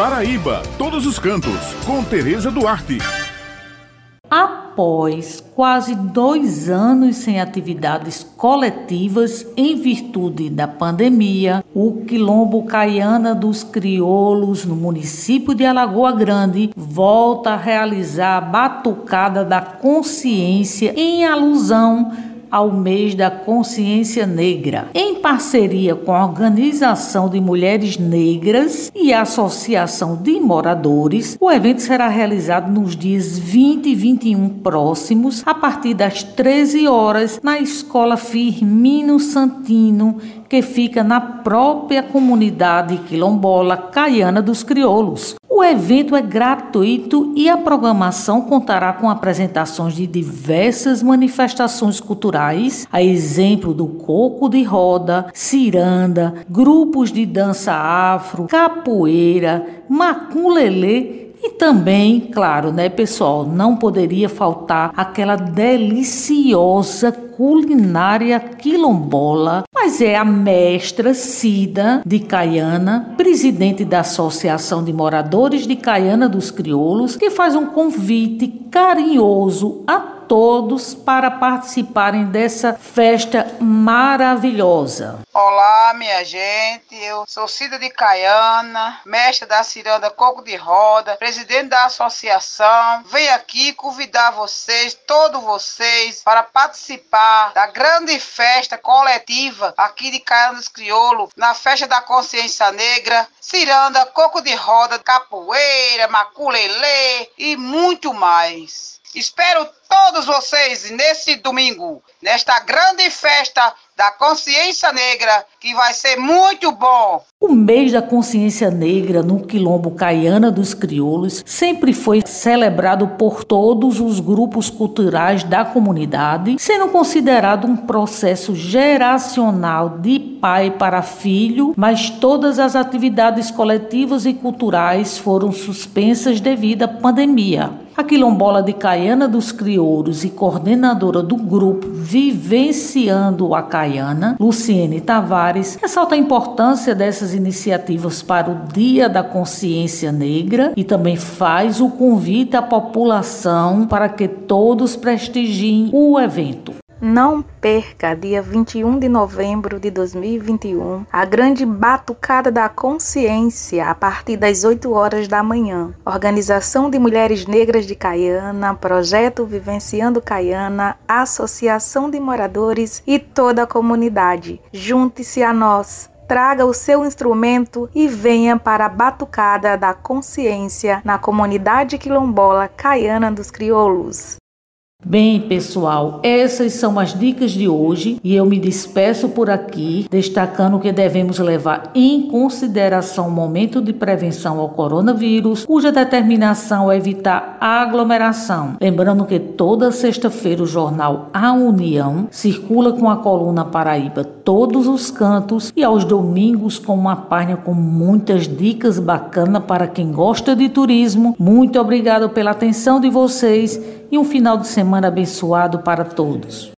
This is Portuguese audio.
Paraíba, todos os cantos, com Tereza Duarte. Após quase dois anos sem atividades coletivas em virtude da pandemia, o Quilombo Caiana dos Crioulos, no município de Alagoa Grande, volta a realizar a Batucada da Consciência em alusão ao mês da consciência negra. Em parceria com a Organização de Mulheres Negras e a Associação de Moradores, o evento será realizado nos dias 20 e 21 próximos, a partir das 13 horas, na Escola Firmino Santino, que fica na própria comunidade quilombola Caiana dos Crioulos. O evento é gratuito e a programação contará com apresentações de diversas manifestações culturais, a exemplo do coco de roda, ciranda, grupos de dança afro, capoeira, maculelê e também, claro, né, pessoal, não poderia faltar aquela deliciosa culinária quilombola, mas é a mestra Cida de Caiana, presidente da Associação de Moradores de Caiana dos Crioulos, que faz um convite carinhoso a todos para participarem dessa festa maravilhosa. Olá, minha gente. Eu sou Cida de Caiana, mestre da Ciranda Coco de Roda, presidente da associação. Venho aqui convidar vocês, todos vocês, para participar da grande festa coletiva aqui de Caiana dos Crioulos, na festa da consciência negra, Ciranda, Coco de Roda, capoeira, maculelê e muito mais. Espero todos vocês nesse domingo, nesta grande festa da consciência negra, que vai ser muito bom. O mês da consciência negra no Quilombo Caiana dos Crioulos sempre foi celebrado por todos os grupos culturais da comunidade, sendo considerado um processo geracional de pai para filho, mas todas as atividades coletivas e culturais foram suspensas devido à pandemia. A quilombola de Caiana dos Crioulos e coordenadora do grupo Vivenciando a Caiana, Luciene Tavares, ressalta a importância dessas iniciativas para o Dia da Consciência Negra e também faz o convite à população para que todos prestigiem o evento. Não perca, dia 21 de novembro de 2021, a grande Batucada da Consciência, a partir das 8 horas da manhã. Organização de Mulheres Negras de Caiana, Projeto Vivenciando Caiana, Associação de Moradores e toda a comunidade. Junte-se a nós traga o seu instrumento e venha para a Batucada da Consciência na comunidade quilombola Caiana dos Crioulos. Bem, pessoal, essas são as dicas de hoje e eu me despeço por aqui, destacando que devemos levar em consideração o momento de prevenção ao coronavírus, cuja determinação é evitar a aglomeração. Lembrando que toda sexta-feira o jornal A União circula com a coluna Paraíba todos os cantos e aos domingos com uma página com muitas dicas bacanas para quem gosta de turismo. Muito obrigado pela atenção de vocês e um final de semana abençoado para todos.